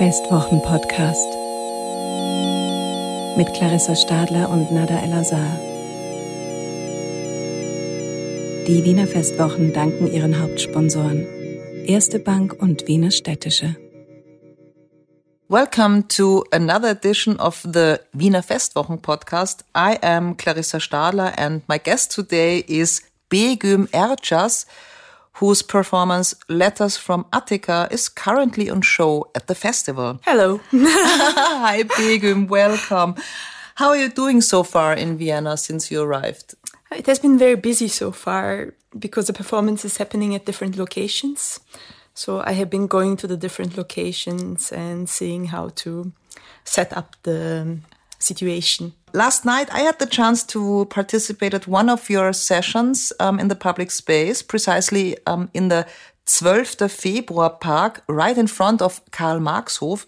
Festwochen-Podcast mit Clarissa Stadler und Nada El-Azhar. Die Wiener Festwochen danken ihren Hauptsponsoren Erste Bank und Wiener Städtische. Welcome to another edition of the Wiener Festwochen podcast. I am Clarissa Stadler and my guest today is Begüm Ercas, whose performance Letters from Attica is currently on show at the festival. Hello. Hi, Begüm. Welcome. How are you doing so far in Vienna since you arrived? It has been very busy so far because the performance is happening at different locations. So I have been going to the different locations and seeing how to set up the situation. Last night, I had the chance to participate at one of your sessions um, in the public space, precisely um, in the 12. Februar Park, right in front of Karl Marxhof.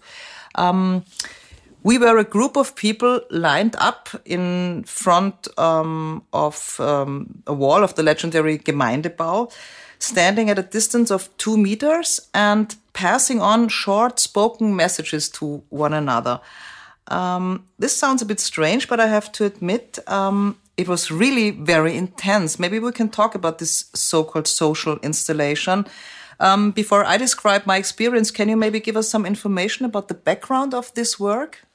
Um, we were a group of people lined up in front um, of um, a wall of the legendary Gemeindebau, standing at a distance of two meters and passing on short spoken messages to one another. Um, this sounds a bit strange, but I have to admit um, it was really very intense. Maybe we can talk about this so called social installation. Um, before I describe my experience, can you maybe give us some information about the background of this work?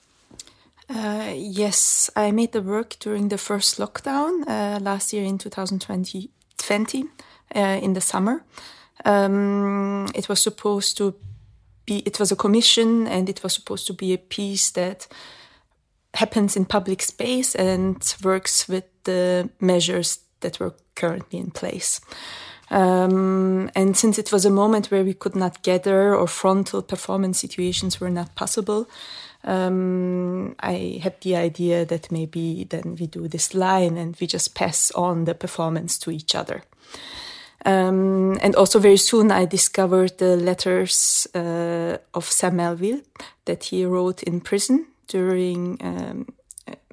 Uh, yes, I made the work during the first lockdown uh, last year in 2020 20, uh, in the summer. Um, it was supposed to be, it was a commission and it was supposed to be a piece that happens in public space and works with the measures that were currently in place. Um, and since it was a moment where we could not gather or frontal performance situations were not possible, um, I had the idea that maybe then we do this line and we just pass on the performance to each other. Um, and also very soon I discovered the letters uh, of Sam Melville that he wrote in prison during um,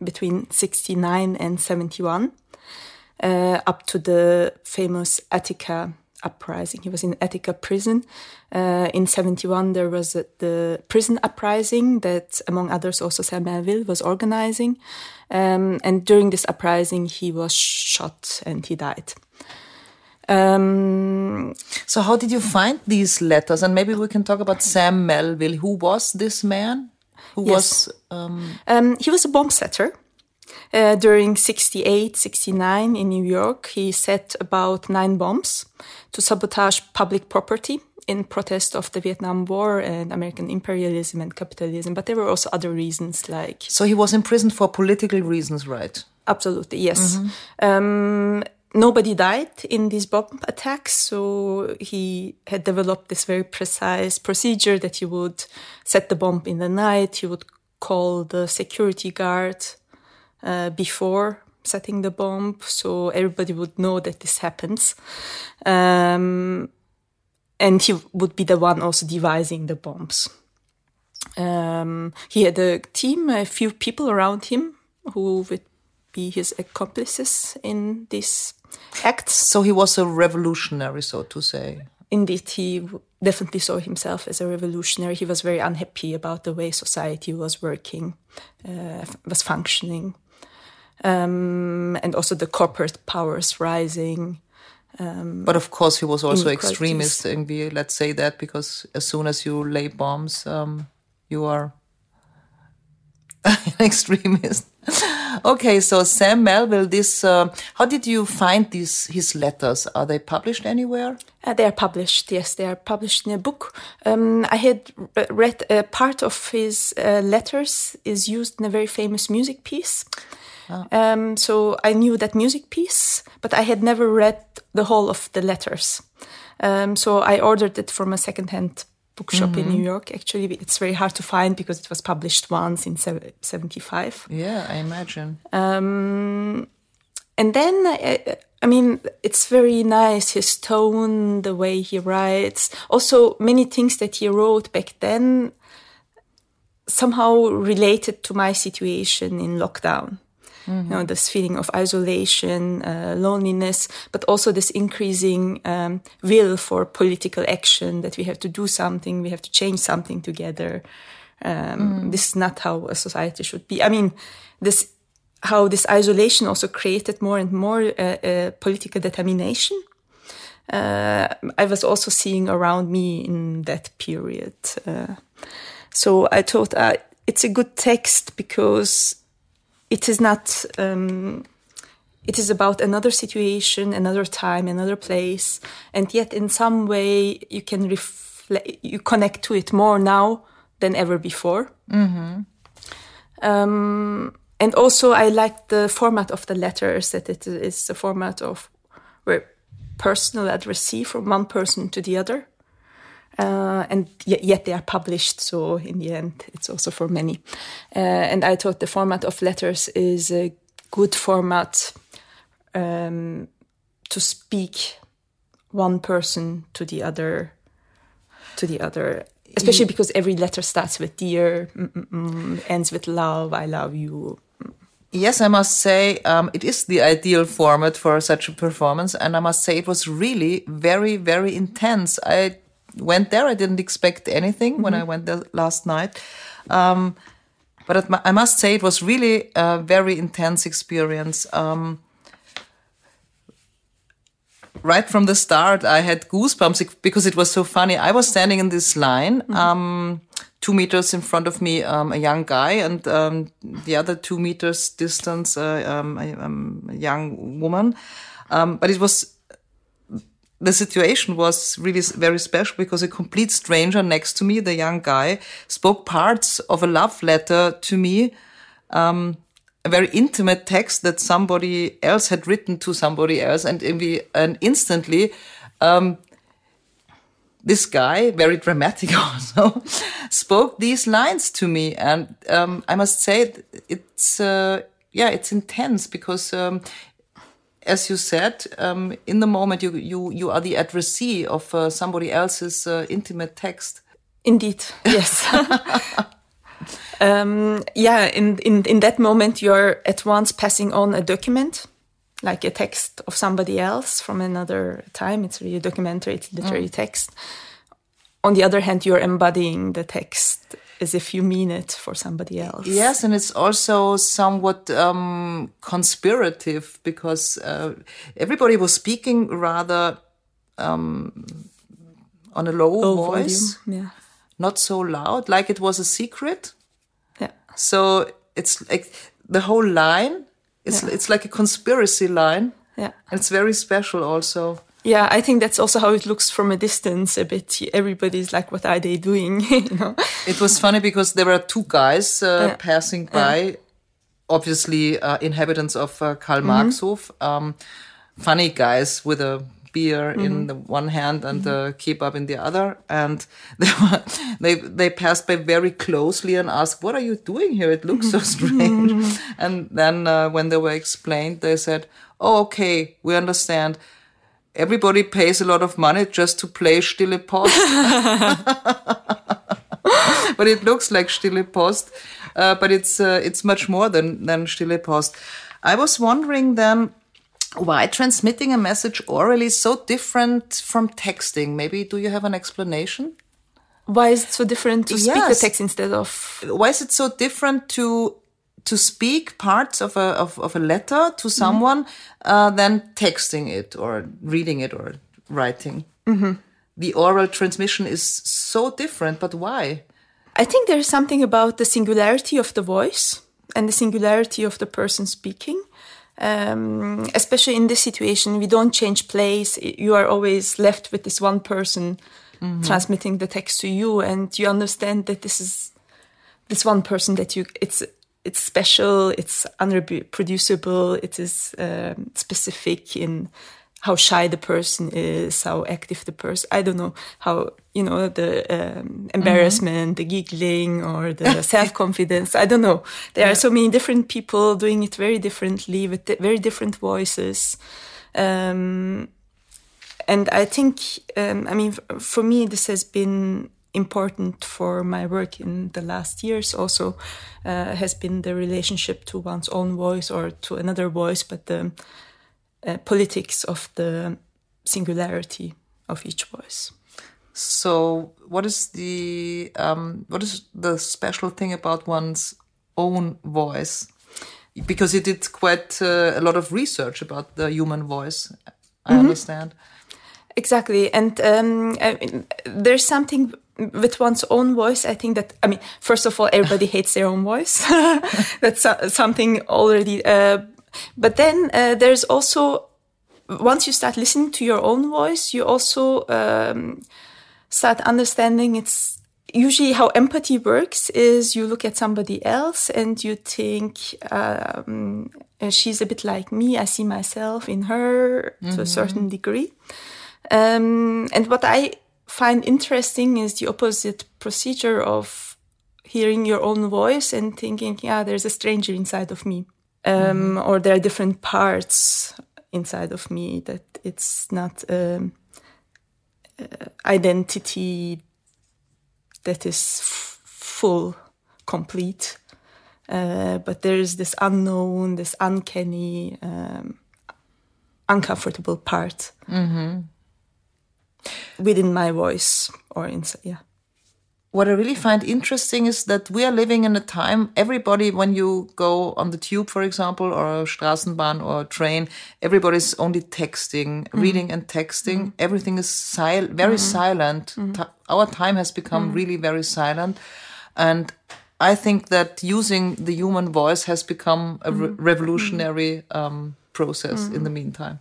between 69 and 71 uh, up to the famous Attica uprising. He was in Attica prison. Uh, in 71, there was a, the prison uprising that, among others, also Sam Melville was organizing. Um, and during this uprising, he was shot and he died. Um, so, how did you find these letters? And maybe we can talk about Sam Melville. Who was this man? Who yes. was. Um, um, he was a bomb setter. Uh, during 68, 69 in New York, he set about nine bombs to sabotage public property in protest of the Vietnam War and American imperialism and capitalism. But there were also other reasons like. So he was imprisoned for political reasons, right? Absolutely, yes. Mm -hmm. um, nobody died in these bomb attacks, so he had developed this very precise procedure that he would set the bomb in the night, he would call the security guard uh, before setting the bomb, so everybody would know that this happens. Um, and he would be the one also devising the bombs. Um, he had a team, a few people around him who would be his accomplices in this act. So he was a revolutionary, so to say. Indeed, he definitely saw himself as a revolutionary. He was very unhappy about the way society was working, uh, was functioning, um, and also the corporate powers rising. Um, but of course, he was also extremist, and let's say that because as soon as you lay bombs, um, you are an extremist. okay, so Sam Melville, this uh, how did you find these his letters? Are they published anywhere? Uh, they are published. Yes, they are published in a book. Um, I had read a part of his uh, letters is used in a very famous music piece. Oh. Um, so I knew that music piece, but I had never read the whole of the letters. Um, so I ordered it from a secondhand bookshop mm-hmm. in New York. Actually, it's very hard to find because it was published once in 75. Yeah, I imagine. Um, and then, I, I, mean, it's very nice his tone, the way he writes. Also, many things that he wrote back then somehow related to my situation in lockdown. Mm-hmm. You know, this feeling of isolation, uh, loneliness, but also this increasing um, will for political action that we have to do something, we have to change something together. Um, mm. This is not how a society should be. I mean, this how this isolation also created more and more uh, uh, political determination. Uh, I was also seeing around me in that period. Uh, so I thought uh, it's a good text because it is not. Um, it is about another situation, another time, another place, and yet in some way you can reflect, you connect to it more now than ever before. Mm-hmm. Um, and also, I like the format of the letters that it is a format of where personal addressee from one person to the other. Uh, and yet, they are published. So in the end, it's also for many. Uh, and I thought the format of letters is a good format um, to speak one person to the other, to the other. Especially because every letter starts with dear, mm, mm, mm, ends with love, I love you. Yes, I must say um, it is the ideal format for such a performance, and I must say it was really very, very intense. I went there. I didn't expect anything mm -hmm. when I mm-hmm. went there last night. Um, but I must say it was really a very intense experience. Um, right from the start, I had goosebumps because it was so funny. I was standing in this line, mm -hmm. um, two meters in front of me, um, a young guy, and um, the other two meters distance, uh, um, a, um, a, young woman. Um, but it was the situation was really very special because a complete stranger next to me, the young guy, spoke parts of a love letter to me, um, a very intimate text that somebody else had written to somebody else, and, and instantly, um, this guy, very dramatic also, spoke these lines to me, and um, I must say it's uh, yeah, it's intense because um, as you said, um, in the moment you you you are the addressee of uh, somebody else's uh, intimate text. Indeed, yes. um, yeah, in, in in that moment, you're at once passing on a document, like a text of somebody else from another time. It's really a documentary, it's literary mm. text. On the other hand, you're embodying the text as if you mean it for somebody else. Yes, and it's also somewhat um, conspirative because uh, everybody was speaking rather um, on a low, low voice, volume, yeah. not so loud, like it was a secret. Yeah. So it's like the whole line. It's yeah. it's like a conspiracy line. Yeah. And it's very special also. Yeah, I think that's also how it looks from a distance a bit. Everybody's like, what are they doing? you know? It was funny because there were two guys uh, yeah. passing by, yeah. obviously uh, inhabitants of uh, Karl mm -hmm. Marxhof, um, funny guys with a beer mm -hmm. in mm-hmm. the one hand and mm -hmm. the kebab in the other. And they, were, they, they passed by very closely and asked, what are you doing here? It looks so strange. and then uh, when they were explained, they said, oh, okay, we understand everybody pays a lot of money just to play Stille Post. but it looks like Stille Post, uh, but it's uh, it's much more than than Stille Post. I was wondering then why transmitting a message orally is so different from texting. Maybe do you have an explanation? Why is it so different to yes. speak the text instead of? Why is it so different to to speak parts of a of, of a letter to mm-hmm. someone mm -hmm. uh, than texting it or reading it or writing. Mm -hmm. The oral transmission is so different, but why? I think there's something about the singularity of the voice and the singularity of the person speaking. Um, especially in this situation, we don't change place. You are always left with this one person mm -hmm. transmitting the text to you, and you understand that this is this one person that you. It's it's special, it's unreproducible, it is um, specific in how shy the person is, how active the person. I don't know how you know the um, embarrassment, mm -hmm. the giggling, or the self confidence. I don't know. There yeah. are so many different people doing it very differently with very different voices. Um, and I think, um, I mean, for me, this has been important for my work in the last years also uh, has been the relationship to one's own voice or to another voice, but the uh, politics of the singularity of each voice. So, what is the um, what is the special thing about one's own voice? Because you did quite uh, a lot of research about the human voice. I mm -hmm. understand. Exactly, and um, I mean, there's something with one's own voice. I think that I mean, first of all, everybody hates their own voice. That's something already. Uh, but then uh, there's also once you start listening to your own voice, you also um, start understanding it's usually how empathy works is you look at somebody else and you think um, she's a bit like me i see myself in her mm-hmm. to a mm-hmm. certain degree um, and what i find interesting is the opposite procedure of hearing your own voice and thinking yeah there's a stranger inside of me um, mm-hmm. or there are different parts inside of me that it's not um, uh, identity that is f- full, complete. Uh, but there is this unknown, this uncanny, um, uncomfortable part mm-hmm. within my voice or inside. Yeah what I really find interesting is that we are living in a time, everybody, when you go on the tube, for example, or Straßenbahn or train, everybody's only texting, mm. reading and texting. Mm. Everything is sil- very mm. silent. Mm. Our time has become mm. really very silent. And I think that using the human voice has become a re- mm. revolutionary um, process in the meantime.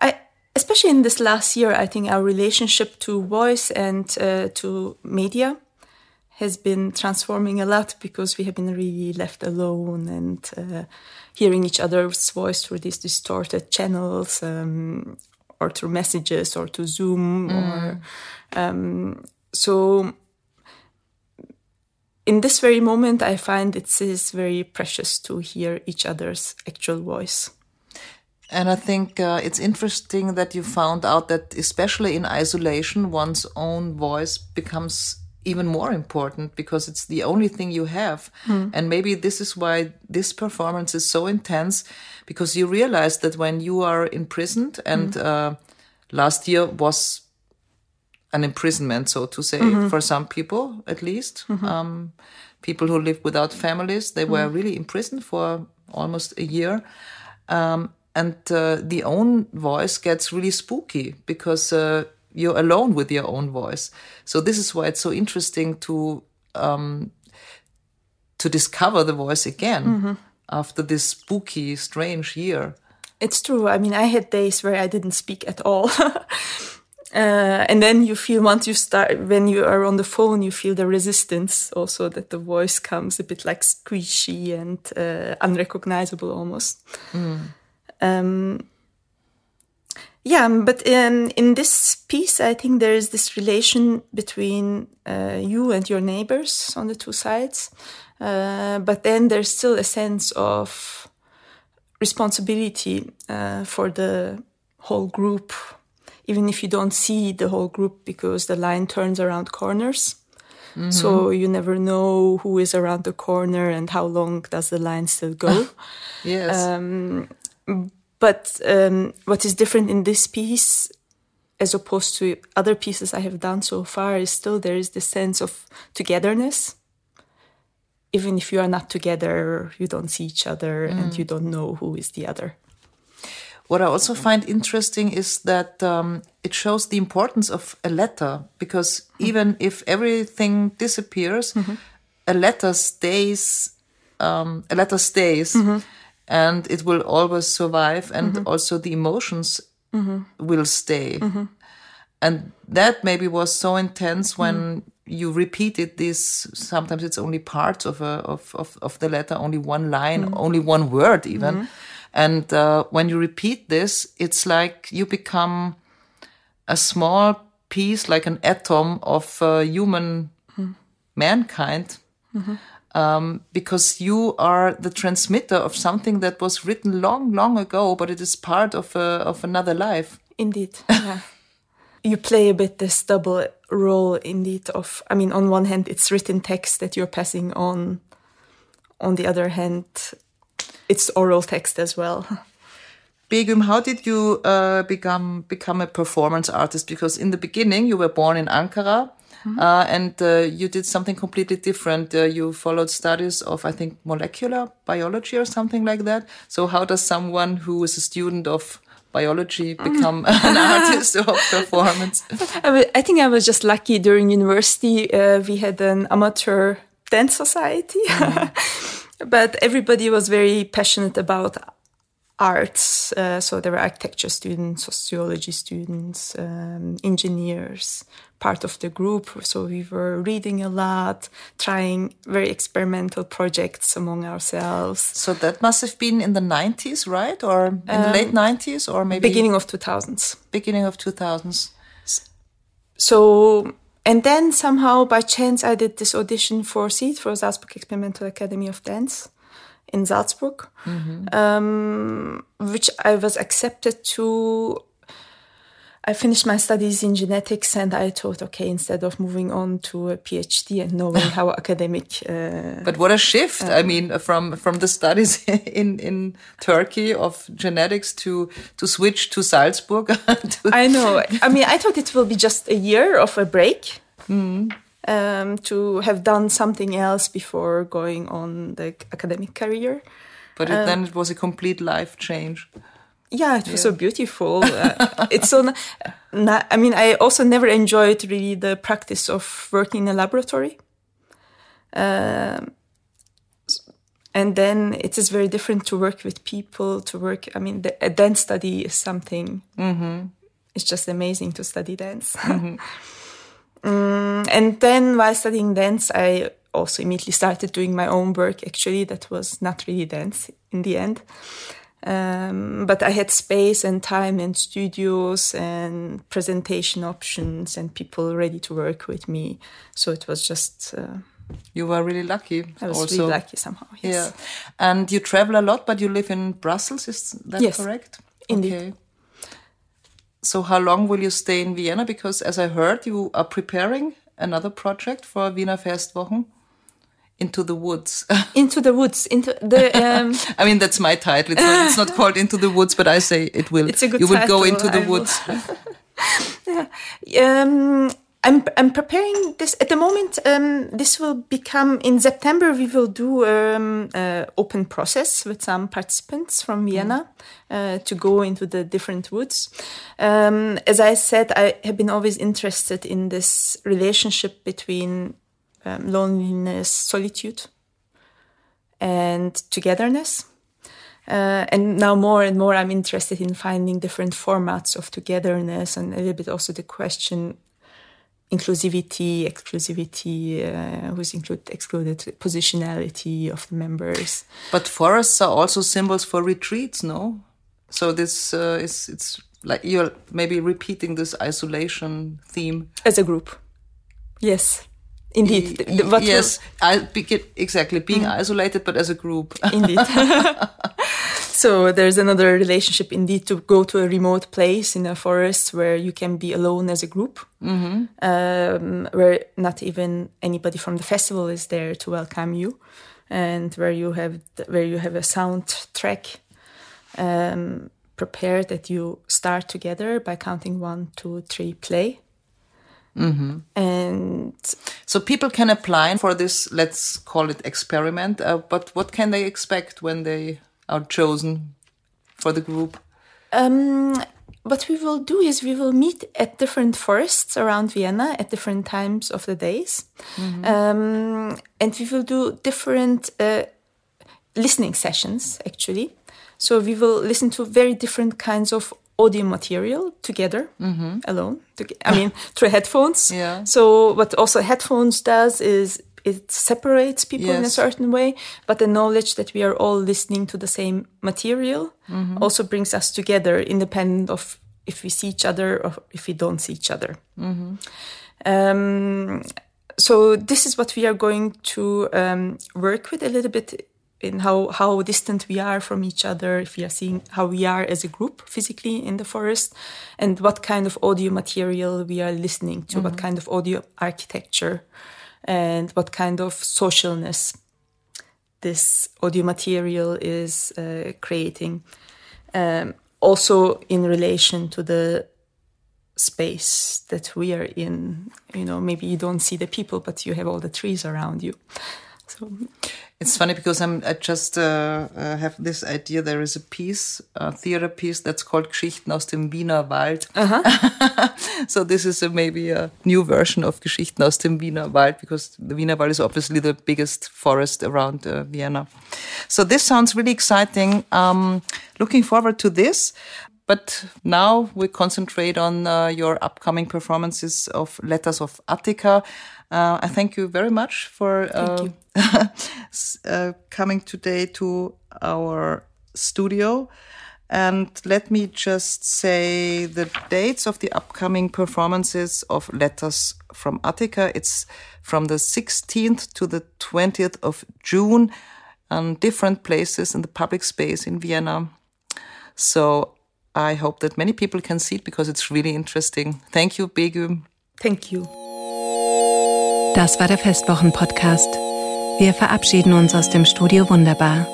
I, especially in this last year, I think our relationship to voice and uh, to media has been transforming a lot because we have been really left alone and uh, hearing each other's voice through these distorted channels um, or through messages or to Zoom mm. or um, so in this very moment I find it is very precious to hear each other's actual voice. And I think uh, it's interesting that you found out that, especially in isolation, one's own voice becomes even more important because it's the only thing you have. Mm. And maybe this is why this performance is so intense because you realize that when you are imprisoned, and mm. uh, last year was an imprisonment, so to say, mm-hmm. for some people at least. Mm-hmm. Um, people who live without families, they were mm. really imprisoned for almost a year. Um, and uh, the own voice gets really spooky because uh, you're alone with your own voice. So this is why it's so interesting to um, to discover the voice again mm -hmm. after this spooky, strange year. It's true. I mean, I had days where I didn't speak at all. uh, and then you feel once you start, when you are on the phone, you feel the resistance also that the voice comes a bit like squishy and uh, unrecognizable almost. Mm. Um, yeah, but in in this piece, I think there is this relation between uh, you and your neighbors on the two sides, uh, but then there's still a sense of responsibility uh, for the whole group, even if you don't see the whole group because the line turns around corners. Mm -hmm. So you never know who is around the corner and how long does the line still go. yes. Um, but um, what is different in this piece, as opposed to other pieces I have done so far, is still there is the sense of togetherness. Even if you are not together, you don't see each other mm. and you don't know who is the other. What I also find interesting is that um, it shows the importance of a letter because mm. even if everything disappears, mm -hmm. a letter stays. Um, a letter stays. -hmm and it will always survive and mm -hmm. also the emotions mm -hmm. will stay mm -hmm. and that maybe was so intense when mm-hmm. you repeated this sometimes it's only parts of a of of, of the letter only one line mm-hmm. only one word even mm-hmm. and uh, when you repeat this it's like you become a small piece like an atom of uh, human mankind um, because you are the transmitter of something that was written long, long ago, but it is part of a, of another life. Indeed. Yeah. you play a bit this double role indeed of I mean on one hand it's written text that you're passing on on the other hand it's oral text as well. Begüm, how did you uh, become become a performance artist? Because in the beginning you were born in Ankara, mm -hmm. uh, and uh, you did something completely different. Uh, you followed studies of, I think, molecular biology or something like that. So how does someone who is a student of biology mm. become an artist of performance? I think I was just lucky during university. Uh, we had an amateur dance society. Mm. but everybody was very passionate about arts. Uh, so there were architecture students, sociology students, um, engineers, part of the group. So we were reading a lot, trying very experimental projects among ourselves. So that must have been in the 90s, right? Or in um, the late 90s or maybe? Beginning of 2000s. Beginning of 2000s. So and then somehow by chance I did this audition for SEAD for Salzburg Experimental Academy of Dance in Salzburg, mm-hmm. um, which I was accepted to. I finished my studies in genetics, and I thought, okay, instead of moving on to a PhD and knowing how academic. Uh, but what a shift! I um, mean, from from the studies in in Turkey of genetics to to switch to Salzburg. to I know. I mean, I thought it will be just a year of a break. Mm um, to have done something else before going on the academic career. But it, um, then it was a complete life change. Yeah, it was yeah. so beautiful. uh, it's so. I mean, I also never enjoyed really the practice of working in a laboratory. Um, and then it is very different to work with people. To work, I mean, the, a dance study is something. Mm -hmm. It's just amazing to study dance. Mm -hmm. Um, and then while studying dance, I also immediately started doing my own work. Actually, that was not really dance in the end. Um, but I had space and time and studios and presentation options and people ready to work with me. So it was just. Uh, you were really lucky. I was also. really lucky somehow. Yes. Yeah, and you travel a lot, but you live in Brussels. Is that yes, correct? Indeed. Okay. So how long will you stay in Vienna? Because as I heard, you are preparing another project for Wiener Festwochen. Into the woods. into the woods. Into the. Um, I mean, that's my title. It's not, it's not, called Into the Woods, but I say it will. It's a good You will title, go into the I woods. yeah. Um, I'm I'm preparing this at the moment. Um, this will become in September. We will do um, uh, open process with some participants from Vienna uh, to go into the different woods. Um, as I said, I have been always interested in this relationship between um, loneliness, solitude, and togetherness. Uh, and now more and more I'm interested in finding different formats of togetherness and a little bit also the question inclusivity, exclusivity, uh, who's include, excluded, positionality of the members. But forests are also symbols for retreats, no? So this uh, is it's like you're maybe repeating this isolation theme as a group. Yes. Indeed. The, yes, I, exactly. Being mm. isolated, but as a group. Indeed. so there's another relationship indeed to go to a remote place in a forest where you can be alone as a group, mm-hmm. um, where not even anybody from the festival is there to welcome you, and where you have where you have a sound track um, prepared that you start together by counting one, two, three, play. Mm-hmm. And so people can apply for this, let's call it experiment. Uh, but what can they expect when they are chosen for the group? Um, what we will do is we will meet at different forests around Vienna at different times of the days. Mm-hmm. Um, and we will do different uh, listening sessions, actually. So we will listen to very different kinds of audio material together mm-hmm. alone. I mean, through headphones. Yeah. So what also headphones does is it separates people yes. in a certain way, but the knowledge that we are all listening to the same material mm-hmm. also brings us together, independent of if we see each other or if we don't see each other. Mm-hmm. Um, so this is what we are going to um, work with a little bit in how how distant we are from each other, if we are seeing how we are as a group physically in the forest, and what kind of audio material we are listening to, mm-hmm. what kind of audio architecture, and what kind of socialness this audio material is uh, creating. Um, also in relation to the space that we are in you know maybe you don't see the people but you have all the trees around you so it's funny because I'm I just uh, uh, have this idea. There is a piece, a theater piece that's called Geschichten aus dem Wiener Wald. Uh -huh. so this is a, maybe a new version of Geschichten aus dem Wiener Wald because the Wiener Wald is obviously the biggest forest around uh, Vienna. So this sounds really exciting. Um, looking forward to this. But now we concentrate on uh, your upcoming performances of Letters of Attica. Uh, I thank you very much for uh, uh, coming today to our studio. And let me just say the dates of the upcoming performances of Letters from Attica. It's from the 16th to the 20th of June on different places in the public space in Vienna. So I hope that many people can see it because it's really interesting. Thank you, Begüm. Thank you. Das war der Festwochen-Podcast. Wir verabschieden uns aus dem Studio Wunderbar.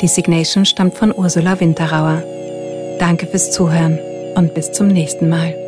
Die Signation stammt von Ursula Winterauer. Danke fürs Zuhören und bis zum nächsten Mal.